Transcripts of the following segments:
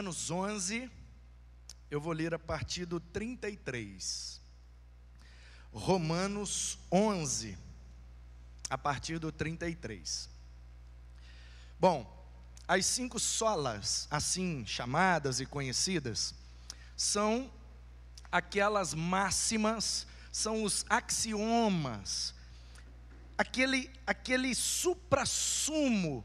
Romanos 11, eu vou ler a partir do 33. Romanos 11, a partir do 33. Bom, as cinco solas, assim chamadas e conhecidas, são aquelas máximas, são os axiomas, aquele, aquele supra-sumo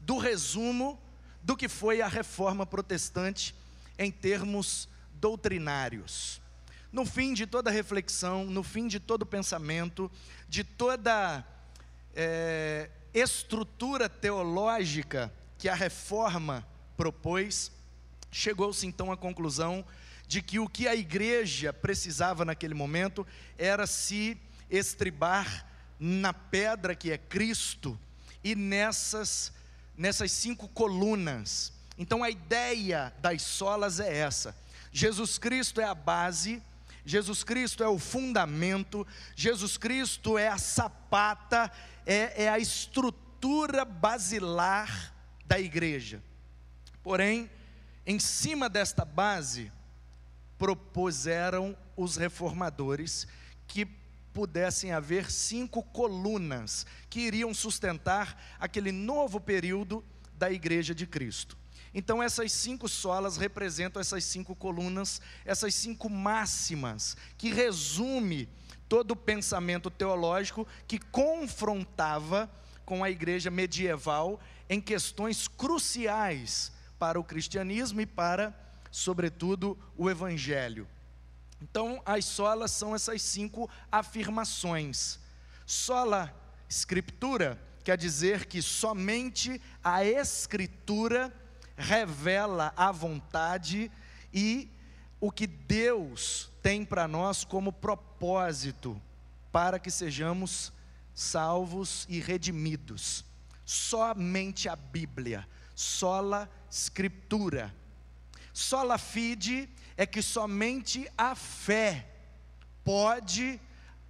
do resumo do que foi a reforma protestante em termos doutrinários. No fim de toda reflexão, no fim de todo pensamento, de toda é, estrutura teológica que a reforma propôs, chegou-se então à conclusão de que o que a igreja precisava naquele momento era se estribar na pedra que é Cristo e nessas nessas cinco colunas. Então a ideia das solas é essa: Jesus Cristo é a base, Jesus Cristo é o fundamento, Jesus Cristo é a sapata, é, é a estrutura basilar da igreja. Porém, em cima desta base, propuseram os reformadores que pudessem haver cinco colunas que iriam sustentar aquele novo período da Igreja de Cristo. Então, essas cinco solas representam essas cinco colunas, essas cinco máximas, que resume todo o pensamento teológico que confrontava com a igreja medieval em questões cruciais para o cristianismo e para, sobretudo, o evangelho. Então, as solas são essas cinco afirmações. Sola Escritura quer dizer que somente a Escritura revela a vontade e o que Deus tem para nós como propósito para que sejamos salvos e redimidos. Somente a Bíblia, sola Escritura. Sola fide é que somente a fé pode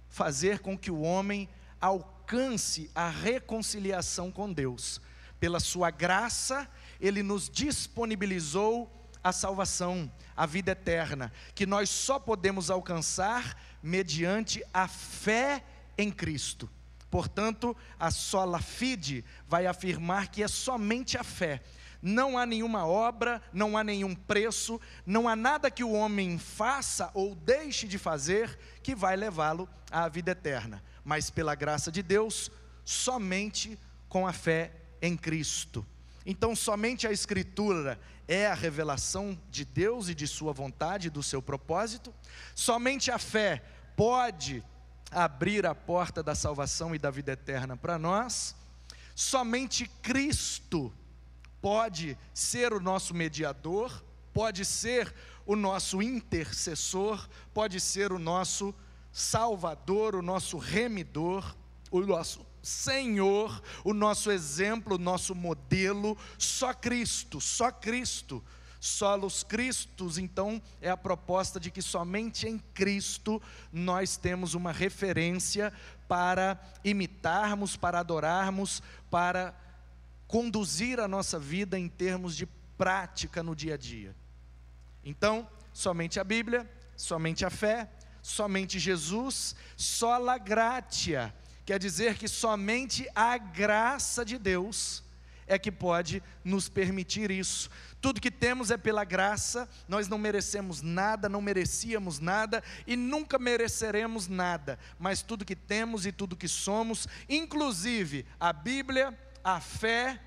fazer com que o homem alcance a reconciliação com Deus. Pela sua graça, ele nos disponibilizou a salvação, a vida eterna, que nós só podemos alcançar mediante a fé em Cristo. Portanto, a sola fide vai afirmar que é somente a fé não há nenhuma obra, não há nenhum preço, não há nada que o homem faça ou deixe de fazer que vai levá-lo à vida eterna, mas pela graça de Deus, somente com a fé em Cristo. Então, somente a Escritura é a revelação de Deus e de Sua vontade, do seu propósito, somente a fé pode abrir a porta da salvação e da vida eterna para nós, somente Cristo pode ser o nosso mediador, pode ser o nosso intercessor, pode ser o nosso salvador, o nosso remidor, o nosso Senhor, o nosso exemplo, o nosso modelo, só Cristo, só Cristo. Solos Cristos, então, é a proposta de que somente em Cristo nós temos uma referência para imitarmos, para adorarmos, para conduzir a nossa vida em termos de prática no dia a dia. Então, somente a Bíblia, somente a fé, somente Jesus, sola gratia, quer dizer que somente a graça de Deus é que pode nos permitir isso. Tudo que temos é pela graça, nós não merecemos nada, não merecíamos nada e nunca mereceremos nada, mas tudo que temos e tudo que somos, inclusive a Bíblia, a fé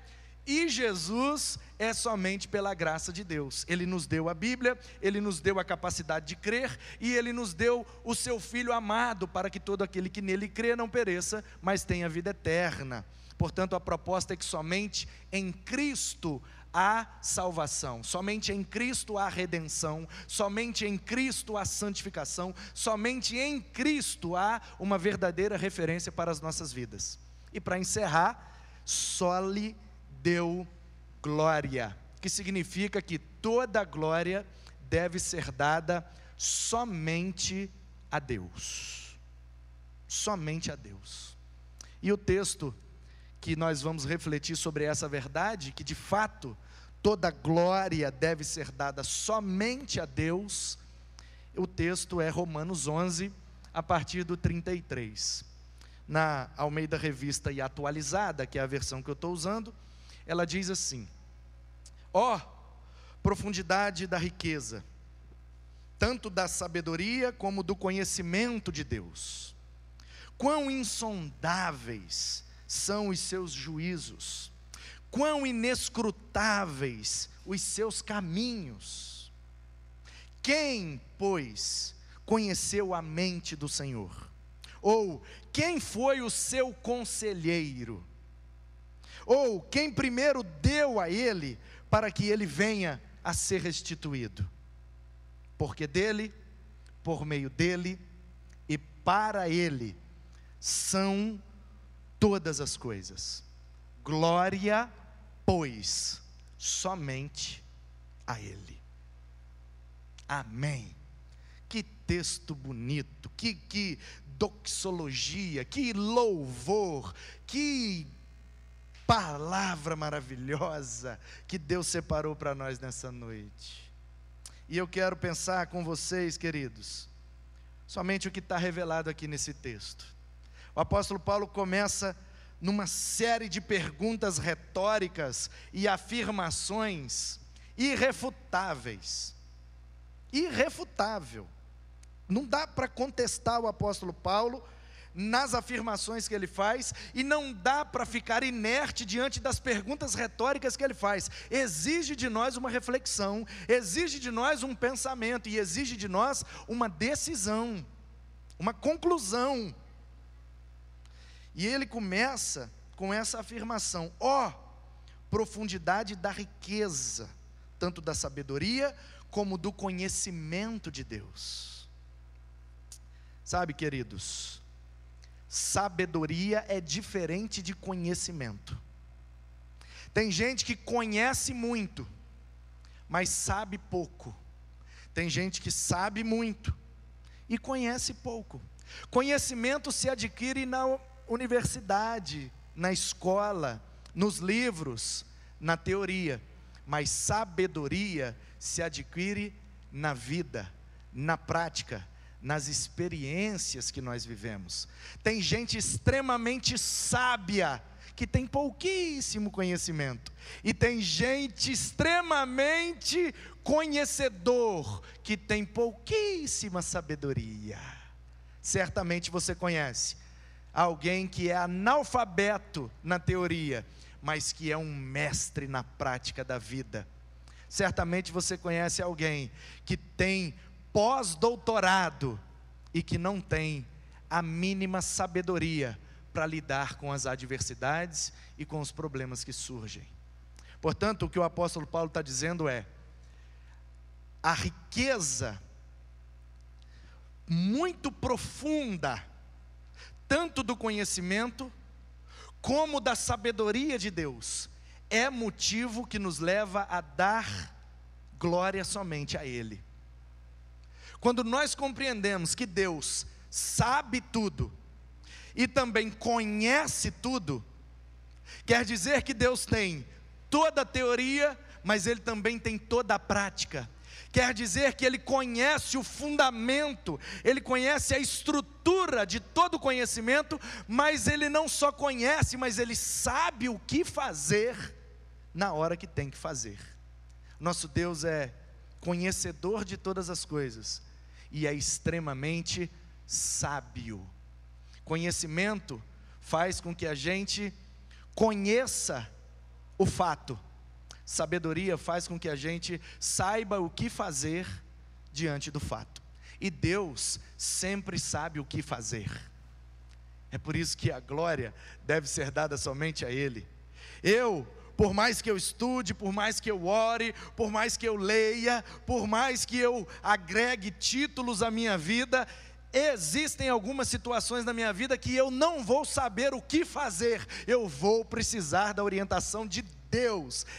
e Jesus é somente pela graça de Deus. Ele nos deu a Bíblia, ele nos deu a capacidade de crer e ele nos deu o seu Filho amado para que todo aquele que nele crê não pereça, mas tenha vida eterna. Portanto, a proposta é que somente em Cristo há salvação, somente em Cristo há redenção, somente em Cristo há santificação, somente em Cristo há uma verdadeira referência para as nossas vidas. E para encerrar, só lhe deu glória, que significa que toda glória deve ser dada somente a Deus. Somente a Deus. E o texto que nós vamos refletir sobre essa verdade, que de fato toda glória deve ser dada somente a Deus. O texto é Romanos 11, a partir do 33. Na Almeida Revista e Atualizada, que é a versão que eu estou usando, ela diz assim: Ó, oh, profundidade da riqueza, tanto da sabedoria como do conhecimento de Deus. Quão insondáveis são os seus juízos, quão inescrutáveis os seus caminhos. Quem, pois, conheceu a mente do Senhor? Ou quem foi o seu conselheiro? Ou quem primeiro deu a ele para que ele venha a ser restituído. Porque dele, por meio dele e para ele são todas as coisas. Glória, pois, somente a ele. Amém. Texto bonito, que, que doxologia, que louvor, que palavra maravilhosa que Deus separou para nós nessa noite. E eu quero pensar com vocês, queridos, somente o que está revelado aqui nesse texto. O apóstolo Paulo começa numa série de perguntas retóricas e afirmações irrefutáveis. Irrefutável. Não dá para contestar o apóstolo Paulo nas afirmações que ele faz, e não dá para ficar inerte diante das perguntas retóricas que ele faz. Exige de nós uma reflexão, exige de nós um pensamento e exige de nós uma decisão, uma conclusão. E ele começa com essa afirmação: ó, oh, profundidade da riqueza, tanto da sabedoria como do conhecimento de Deus. Sabe, queridos, Sabedoria é diferente de conhecimento. Tem gente que conhece muito, mas sabe pouco. Tem gente que sabe muito e conhece pouco. Conhecimento se adquire na universidade, na escola, nos livros, na teoria, mas sabedoria se adquire na vida, na prática, nas experiências que nós vivemos. Tem gente extremamente sábia que tem pouquíssimo conhecimento, e tem gente extremamente conhecedor que tem pouquíssima sabedoria. Certamente você conhece alguém que é analfabeto na teoria, mas que é um mestre na prática da vida. Certamente você conhece alguém que tem pós-doutorado e que não tem a mínima sabedoria para lidar com as adversidades e com os problemas que surgem. Portanto, o que o apóstolo Paulo está dizendo é: a riqueza muito profunda, tanto do conhecimento como da sabedoria de Deus, é motivo que nos leva a dar glória somente a Ele. Quando nós compreendemos que Deus sabe tudo e também conhece tudo, quer dizer que Deus tem toda a teoria, mas Ele também tem toda a prática. Quer dizer que Ele conhece o fundamento, Ele conhece a estrutura de todo o conhecimento, mas Ele não só conhece, mas Ele sabe o que fazer na hora que tem que fazer. Nosso Deus é conhecedor de todas as coisas e é extremamente sábio. Conhecimento faz com que a gente conheça o fato. Sabedoria faz com que a gente saiba o que fazer diante do fato. E Deus sempre sabe o que fazer. É por isso que a glória deve ser dada somente a Ele. Eu por mais que eu estude, por mais que eu ore, por mais que eu leia, por mais que eu agregue títulos à minha vida, existem algumas situações na minha vida que eu não vou saber o que fazer, eu vou precisar da orientação de Deus.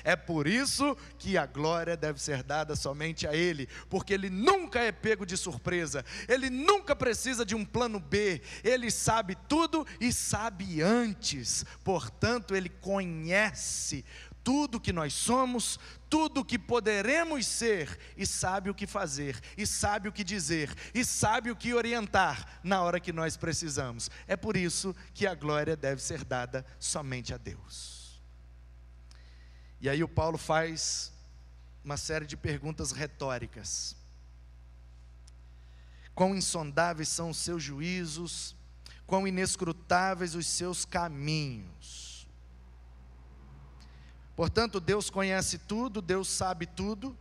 É por isso que a glória deve ser dada somente a Ele, porque Ele nunca é pego de surpresa, Ele nunca precisa de um plano B, Ele sabe tudo e sabe antes, portanto, Ele conhece tudo que nós somos, tudo que poderemos ser, e sabe o que fazer, e sabe o que dizer, e sabe o que orientar na hora que nós precisamos. É por isso que a glória deve ser dada somente a Deus. E aí o Paulo faz uma série de perguntas retóricas. Quão insondáveis são os seus juízos, quão inescrutáveis os seus caminhos. Portanto, Deus conhece tudo, Deus sabe tudo.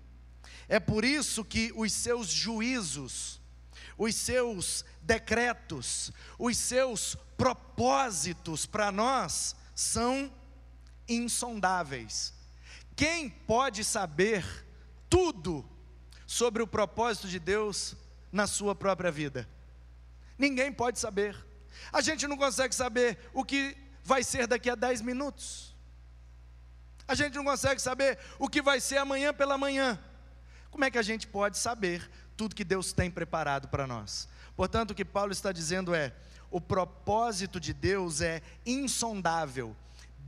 É por isso que os seus juízos, os seus decretos, os seus propósitos para nós são insondáveis. Quem pode saber tudo sobre o propósito de Deus na sua própria vida? Ninguém pode saber. A gente não consegue saber o que vai ser daqui a 10 minutos. A gente não consegue saber o que vai ser amanhã pela manhã. Como é que a gente pode saber tudo que Deus tem preparado para nós? Portanto, o que Paulo está dizendo é: o propósito de Deus é insondável.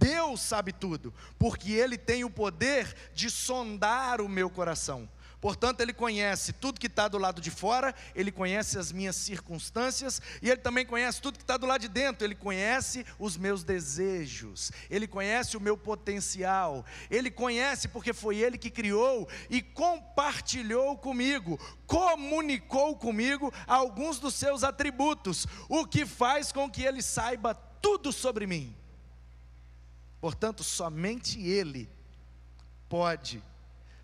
Deus sabe tudo, porque Ele tem o poder de sondar o meu coração. Portanto, Ele conhece tudo que está do lado de fora, Ele conhece as minhas circunstâncias, e Ele também conhece tudo que está do lado de dentro. Ele conhece os meus desejos, Ele conhece o meu potencial, Ele conhece porque foi Ele que criou e compartilhou comigo, comunicou comigo alguns dos seus atributos, o que faz com que Ele saiba tudo sobre mim. Portanto, somente Ele pode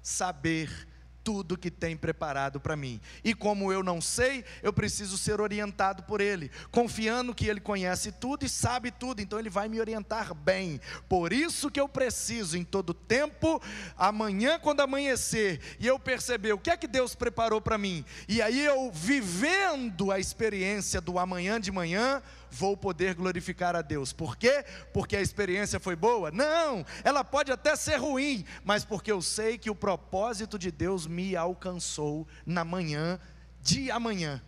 saber tudo que tem preparado para mim. E como eu não sei, eu preciso ser orientado por Ele, confiando que Ele conhece tudo e sabe tudo, então Ele vai me orientar bem. Por isso que eu preciso, em todo tempo, amanhã, quando amanhecer, e eu perceber o que é que Deus preparou para mim, e aí eu vivendo a experiência do amanhã de manhã, vou poder glorificar a Deus. Por quê? Porque a experiência foi boa? Não, ela pode até ser ruim, mas porque eu sei que o propósito de Deus me alcançou na manhã de amanhã.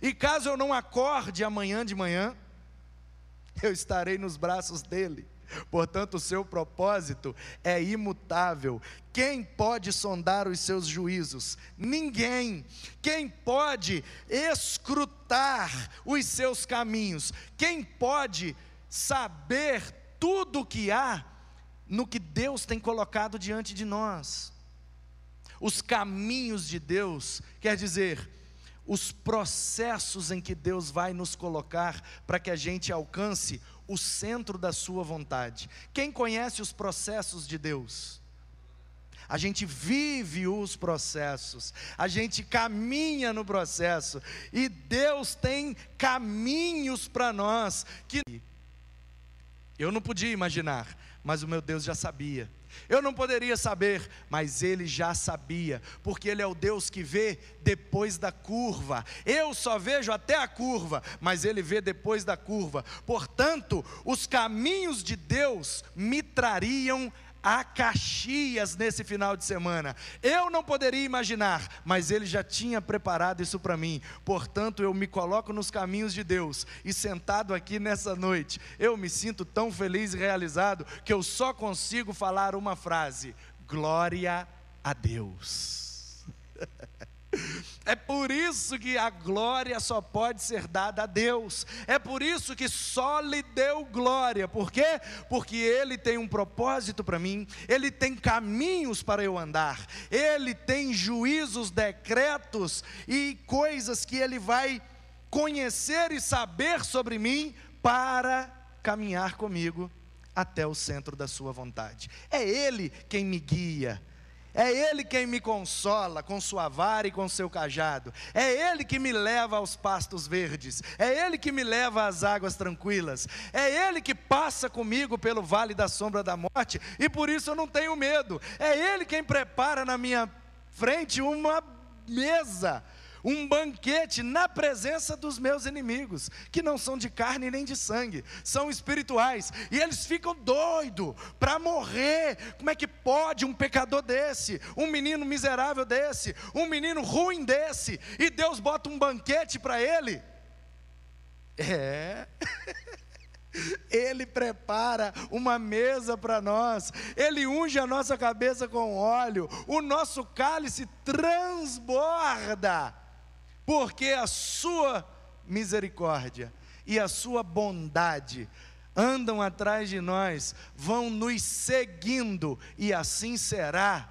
E caso eu não acorde amanhã de manhã, eu estarei nos braços dele. Portanto, o seu propósito é imutável. Quem pode sondar os seus juízos? Ninguém. Quem pode escrutar os seus caminhos? Quem pode saber tudo o que há no que Deus tem colocado diante de nós? Os caminhos de Deus, quer dizer, os processos em que Deus vai nos colocar para que a gente alcance o centro da sua vontade. Quem conhece os processos de Deus? A gente vive os processos, a gente caminha no processo, e Deus tem caminhos para nós que eu não podia imaginar, mas o meu Deus já sabia. Eu não poderia saber, mas ele já sabia, porque ele é o Deus que vê depois da curva. Eu só vejo até a curva, mas ele vê depois da curva. Portanto, os caminhos de Deus me trariam a Caxias nesse final de semana. Eu não poderia imaginar, mas Ele já tinha preparado isso para mim. Portanto, eu me coloco nos caminhos de Deus e sentado aqui nessa noite, eu me sinto tão feliz e realizado que eu só consigo falar uma frase: Glória a Deus. É por isso que a glória só pode ser dada a Deus. É por isso que só lhe deu glória. Por quê? Porque Ele tem um propósito para mim, Ele tem caminhos para eu andar, Ele tem juízos, decretos e coisas que Ele vai conhecer e saber sobre mim para caminhar comigo até o centro da Sua vontade. É Ele quem me guia é Ele quem me consola com sua vara e com seu cajado. É Ele que me leva aos pastos verdes. É Ele que me leva às águas tranquilas. É Ele que passa comigo pelo vale da sombra da morte e por isso eu não tenho medo. É Ele quem prepara na minha frente uma mesa um banquete na presença dos meus inimigos, que não são de carne nem de sangue, são espirituais, e eles ficam doidos para morrer. Como é que pode um pecador desse, um menino miserável desse, um menino ruim desse, e Deus bota um banquete para ele? É. Ele prepara uma mesa para nós, Ele unge a nossa cabeça com óleo, o nosso cálice transborda, porque a Sua misericórdia e a Sua bondade andam atrás de nós, vão nos seguindo, e assim será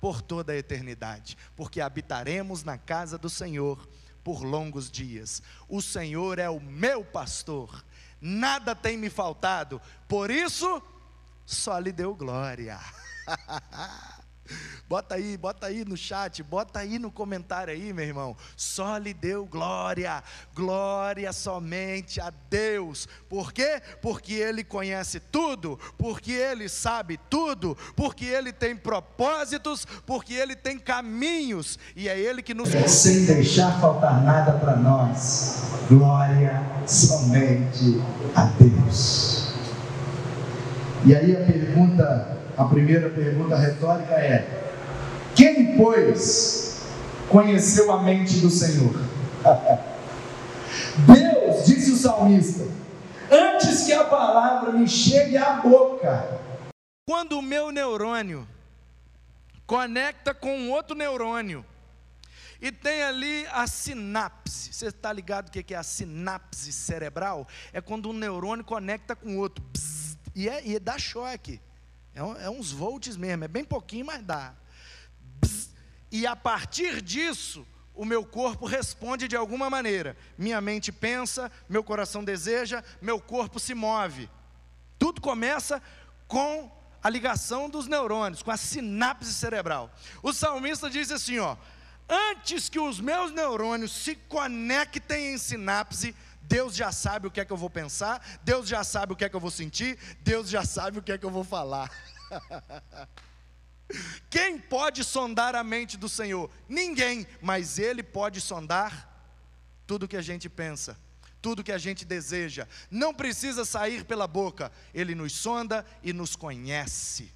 por toda a eternidade, porque habitaremos na casa do Senhor por longos dias. O Senhor é o meu pastor, nada tem me faltado, por isso só lhe deu glória. Bota aí, bota aí no chat, bota aí no comentário aí, meu irmão. Só lhe deu glória, glória somente a Deus. Por quê? Porque Ele conhece tudo, porque Ele sabe tudo, porque Ele tem propósitos, porque Ele tem caminhos, e é Ele que nos. Sem deixar faltar nada para nós, glória somente a Deus. E aí a pergunta a primeira pergunta retórica é: Quem, pois, conheceu a mente do Senhor? Deus, disse o salmista, antes que a palavra me chegue à boca. Quando o meu neurônio conecta com outro neurônio, e tem ali a sinapse. Você está ligado o que é a sinapse cerebral? É quando um neurônio conecta com outro. E, é, e dá choque. É, é uns volts mesmo, é bem pouquinho, mas dá. e a partir disso, o meu corpo responde de alguma maneira. Minha mente pensa, meu coração deseja, meu corpo se move. Tudo começa com a ligação dos neurônios, com a sinapse cerebral. O salmista diz assim, ó: Antes que os meus neurônios se conectem em sinapse, Deus já sabe o que é que eu vou pensar, Deus já sabe o que é que eu vou sentir, Deus já sabe o que é que eu vou falar. Quem pode sondar a mente do Senhor? Ninguém, mas Ele pode sondar tudo que a gente pensa, tudo que a gente deseja. Não precisa sair pela boca, Ele nos sonda e nos conhece.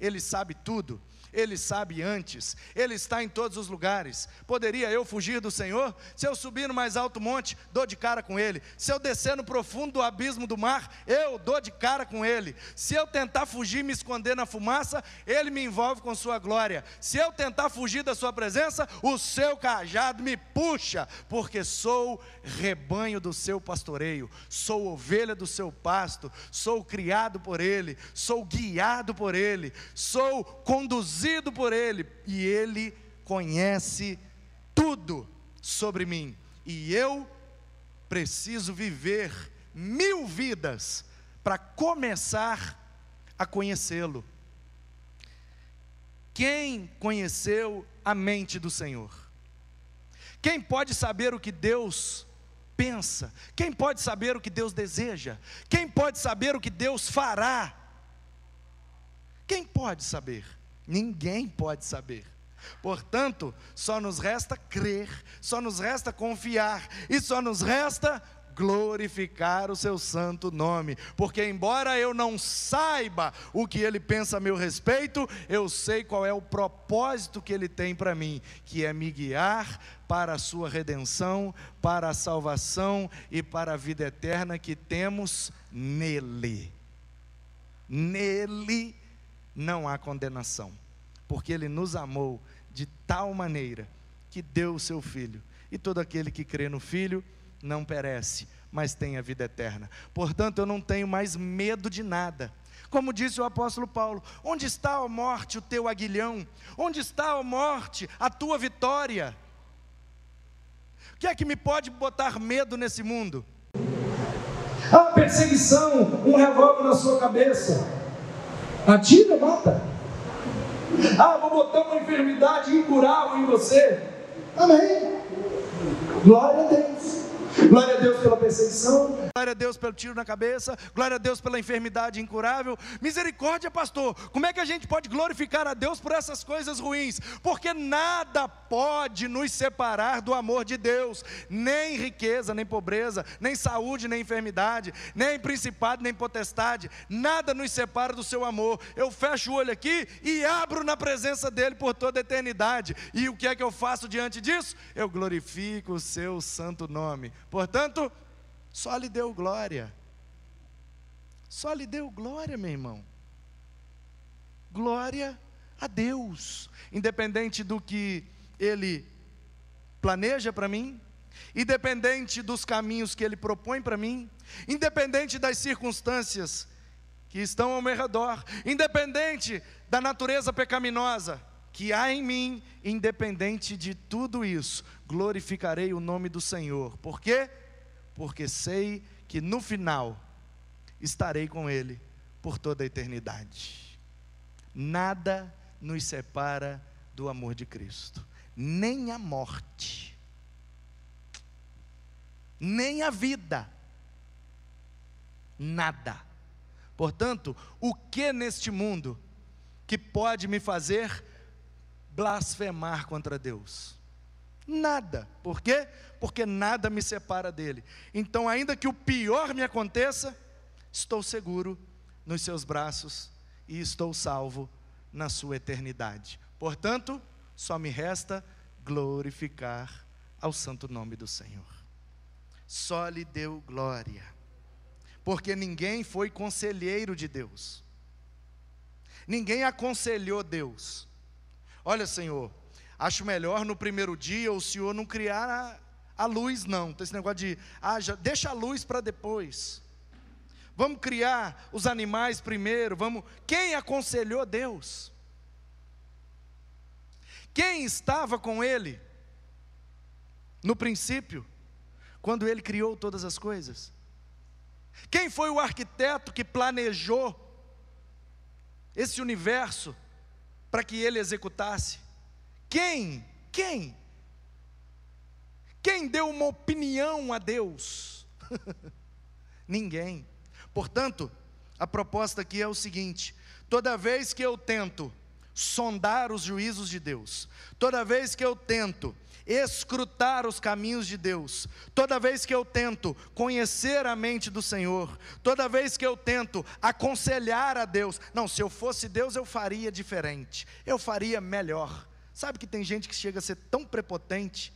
Ele sabe tudo. Ele sabe antes, Ele está em todos os lugares. Poderia eu fugir do Senhor? Se eu subir no mais alto monte, dou de cara com Ele. Se eu descer no profundo abismo do mar, eu dou de cara com Ele. Se eu tentar fugir, me esconder na fumaça, Ele me envolve com Sua glória. Se eu tentar fugir da Sua presença, o Seu cajado me puxa, porque sou rebanho do Seu pastoreio, sou ovelha do Seu pasto, sou criado por Ele, sou guiado por Ele, sou conduzido por Ele, e Ele conhece tudo sobre mim, e eu preciso viver mil vidas para começar a conhecê-lo. Quem conheceu a mente do Senhor? Quem pode saber o que Deus pensa? Quem pode saber o que Deus deseja? Quem pode saber o que Deus fará? Quem pode saber? Ninguém pode saber. Portanto, só nos resta crer, só nos resta confiar e só nos resta glorificar o seu santo nome, porque embora eu não saiba o que ele pensa a meu respeito, eu sei qual é o propósito que ele tem para mim, que é me guiar para a sua redenção, para a salvação e para a vida eterna que temos nele. Nele não há condenação, porque Ele nos amou de tal maneira que deu o seu Filho, e todo aquele que crê no Filho não perece, mas tem a vida eterna. Portanto, eu não tenho mais medo de nada. Como disse o apóstolo Paulo: onde está a morte, o teu aguilhão? Onde está a morte, a tua vitória? O que é que me pode botar medo nesse mundo? A perseguição, um revólver na sua cabeça. Atira, mata. Ah, vou botar uma enfermidade incurável em você. Amém. Glória a Deus. Glória a Deus pela perseguição. Glória a Deus pelo tiro na cabeça. Glória a Deus pela enfermidade incurável. Misericórdia, pastor. Como é que a gente pode glorificar a Deus por essas coisas ruins? Porque nada pode nos separar do amor de Deus. Nem riqueza, nem pobreza, nem saúde, nem enfermidade, nem principado, nem potestade. Nada nos separa do seu amor. Eu fecho o olho aqui e abro na presença dele por toda a eternidade. E o que é que eu faço diante disso? Eu glorifico o seu santo nome. Portanto, só lhe deu glória. Só lhe deu glória, meu irmão. Glória a Deus, independente do que Ele planeja para mim, independente dos caminhos que Ele propõe para mim, independente das circunstâncias que estão ao meu redor, independente da natureza pecaminosa que há em mim, independente de tudo isso, glorificarei o nome do Senhor. Por quê? Porque sei que no final estarei com Ele por toda a eternidade. Nada nos separa do amor de Cristo, nem a morte, nem a vida, nada. Portanto, o que neste mundo que pode me fazer blasfemar contra Deus? Nada. Por quê? Porque nada me separa dele. Então, ainda que o pior me aconteça, estou seguro nos seus braços e estou salvo na sua eternidade. Portanto, só me resta glorificar ao santo nome do Senhor. Só lhe deu glória, porque ninguém foi conselheiro de Deus, ninguém aconselhou Deus. Olha, Senhor, acho melhor no primeiro dia o Senhor não criar a, a luz, não. Tem esse negócio de, ah, já, deixa a luz para depois. Vamos criar os animais primeiro, vamos. Quem aconselhou Deus? Quem estava com ele no princípio, quando ele criou todas as coisas? Quem foi o arquiteto que planejou esse universo para que ele executasse? Quem? Quem? Quem deu uma opinião a Deus? Ninguém. Portanto, a proposta aqui é o seguinte: toda vez que eu tento sondar os juízos de Deus, toda vez que eu tento escrutar os caminhos de Deus, toda vez que eu tento conhecer a mente do Senhor, toda vez que eu tento aconselhar a Deus, não, se eu fosse Deus eu faria diferente, eu faria melhor. Sabe que tem gente que chega a ser tão prepotente,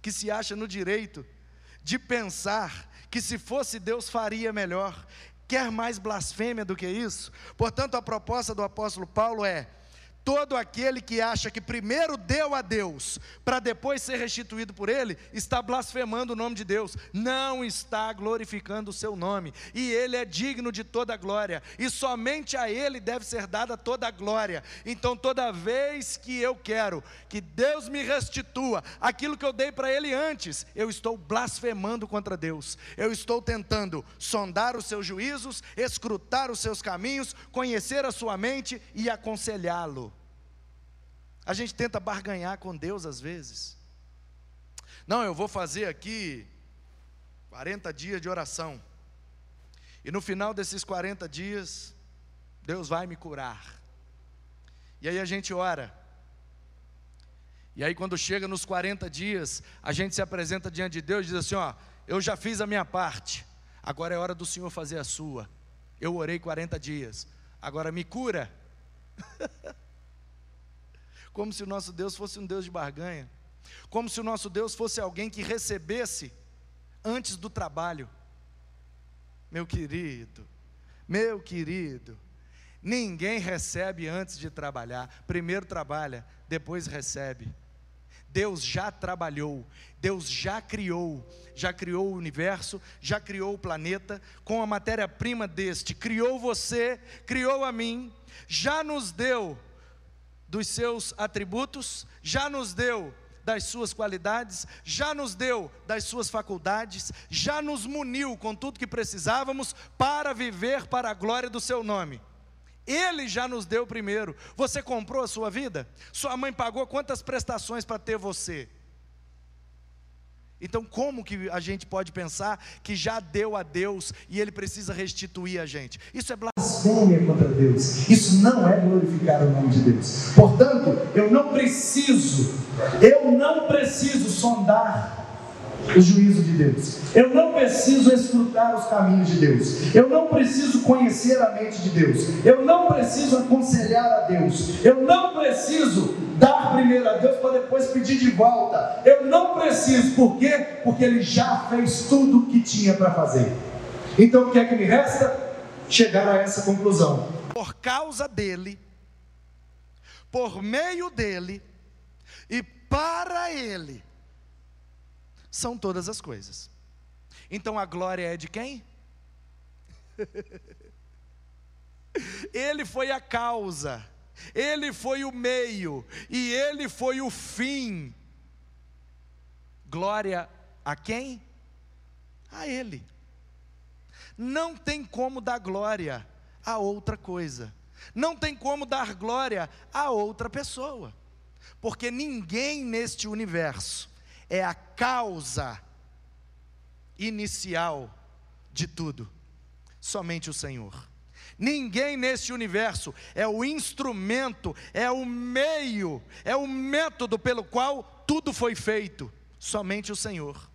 que se acha no direito de pensar que se fosse Deus faria melhor. Quer mais blasfêmia do que isso? Portanto, a proposta do apóstolo Paulo é: Todo aquele que acha que primeiro deu a Deus, para depois ser restituído por Ele, está blasfemando o nome de Deus, não está glorificando o seu nome, e Ele é digno de toda a glória, e somente a Ele deve ser dada toda a glória. Então, toda vez que eu quero que Deus me restitua aquilo que eu dei para Ele antes, eu estou blasfemando contra Deus, eu estou tentando sondar os seus juízos, escrutar os seus caminhos, conhecer a sua mente e aconselhá-lo. A gente tenta barganhar com Deus às vezes. Não, eu vou fazer aqui 40 dias de oração. E no final desses 40 dias, Deus vai me curar. E aí a gente ora. E aí quando chega nos 40 dias, a gente se apresenta diante de Deus e diz assim, ó, eu já fiz a minha parte. Agora é hora do Senhor fazer a sua. Eu orei 40 dias. Agora me cura. como se o nosso Deus fosse um Deus de barganha, como se o nosso Deus fosse alguém que recebesse antes do trabalho. Meu querido, meu querido, ninguém recebe antes de trabalhar, primeiro trabalha, depois recebe. Deus já trabalhou, Deus já criou, já criou o universo, já criou o planeta, com a matéria-prima deste, criou você, criou a mim, já nos deu dos seus atributos, já nos deu das suas qualidades, já nos deu das suas faculdades, já nos muniu com tudo que precisávamos para viver para a glória do seu nome. Ele já nos deu primeiro. Você comprou a sua vida? Sua mãe pagou quantas prestações para ter você? Então, como que a gente pode pensar que já deu a Deus e Ele precisa restituir a gente? Isso é blasfêmia contra Deus. Isso não é glorificar o nome de Deus. Portanto, eu não preciso, eu não preciso sondar o juízo de Deus. Eu não preciso escrutar os caminhos de Deus. Eu não preciso conhecer a mente de Deus. Eu não preciso aconselhar a Deus. Eu não preciso dar primeiro a Deus para depois pedir de volta. Eu não preciso, por quê? Porque Ele já fez tudo o que tinha para fazer. Então o que é que me resta? chegar a essa conclusão. Por causa dele, por meio dele e para ele, são todas as coisas. Então a glória é de quem? ele foi a causa, ele foi o meio e ele foi o fim. Glória a quem? A ele. Não tem como dar glória a outra coisa. Não tem como dar glória a outra pessoa. Porque ninguém neste universo é a causa inicial de tudo. Somente o Senhor. Ninguém neste universo é o instrumento, é o meio, é o método pelo qual tudo foi feito. Somente o Senhor.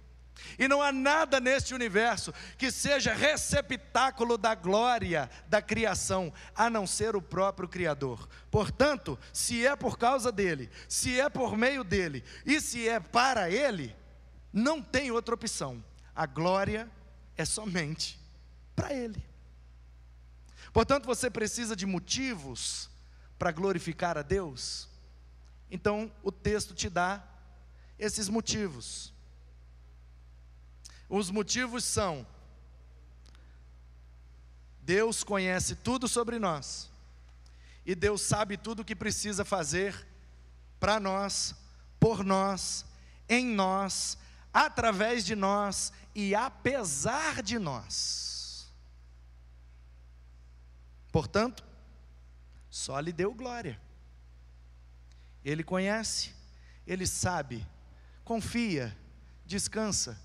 E não há nada neste universo que seja receptáculo da glória da criação, a não ser o próprio Criador. Portanto, se é por causa dele, se é por meio dele e se é para ele, não tem outra opção. A glória é somente para ele. Portanto, você precisa de motivos para glorificar a Deus. Então, o texto te dá esses motivos. Os motivos são: Deus conhece tudo sobre nós, e Deus sabe tudo o que precisa fazer para nós, por nós, em nós, através de nós e apesar de nós. Portanto, só lhe deu glória. Ele conhece, ele sabe, confia, descansa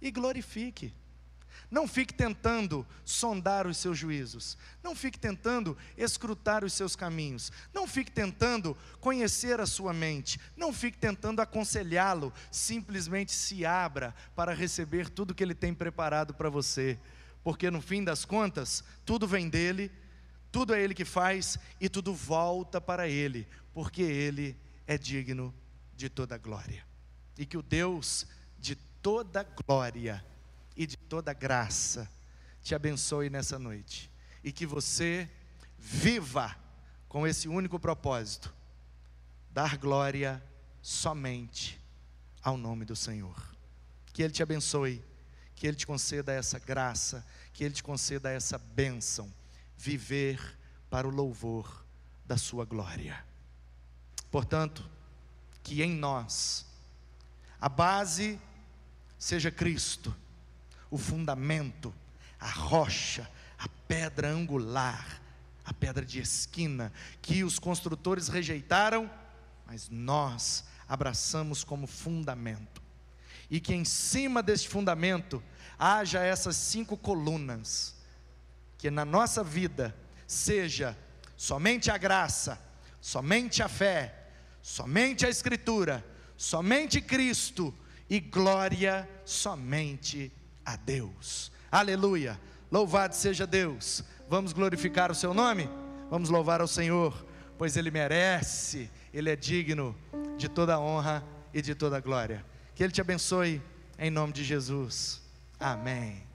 e glorifique. Não fique tentando sondar os seus juízos. Não fique tentando escrutar os seus caminhos. Não fique tentando conhecer a sua mente. Não fique tentando aconselhá-lo. Simplesmente se abra para receber tudo que ele tem preparado para você. Porque no fim das contas, tudo vem dele, tudo é ele que faz e tudo volta para ele. Porque ele é digno de toda glória. E que o Deus de toda glória e de toda graça te abençoe nessa noite e que você viva com esse único propósito: dar glória somente ao nome do Senhor. Que Ele te abençoe, que Ele te conceda essa graça, que Ele te conceda essa bênção, viver para o louvor da Sua glória. Portanto, que em nós, a base seja Cristo, o fundamento, a rocha, a pedra angular, a pedra de esquina, que os construtores rejeitaram, mas nós abraçamos como fundamento. E que em cima deste fundamento haja essas cinco colunas, que na nossa vida seja somente a graça, somente a fé, somente a Escritura, somente Cristo e glória somente a Deus. Aleluia! Louvado seja Deus. Vamos glorificar o seu nome? Vamos louvar ao Senhor, pois ele merece, ele é digno de toda honra e de toda glória. Que ele te abençoe em nome de Jesus. Amém.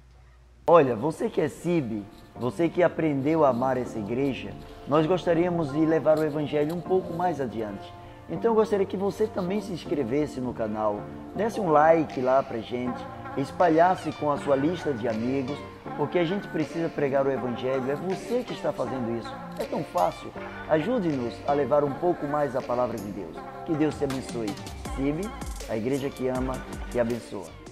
Olha, você que é CIB, você que aprendeu a amar essa igreja, nós gostaríamos de levar o evangelho um pouco mais adiante. Então eu gostaria que você também se inscrevesse no canal, desse um like lá pra gente, espalhasse com a sua lista de amigos, porque a gente precisa pregar o Evangelho, é você que está fazendo isso. É tão fácil. Ajude-nos a levar um pouco mais a palavra de Deus. Que Deus te abençoe. Sibe, a igreja que ama e abençoa.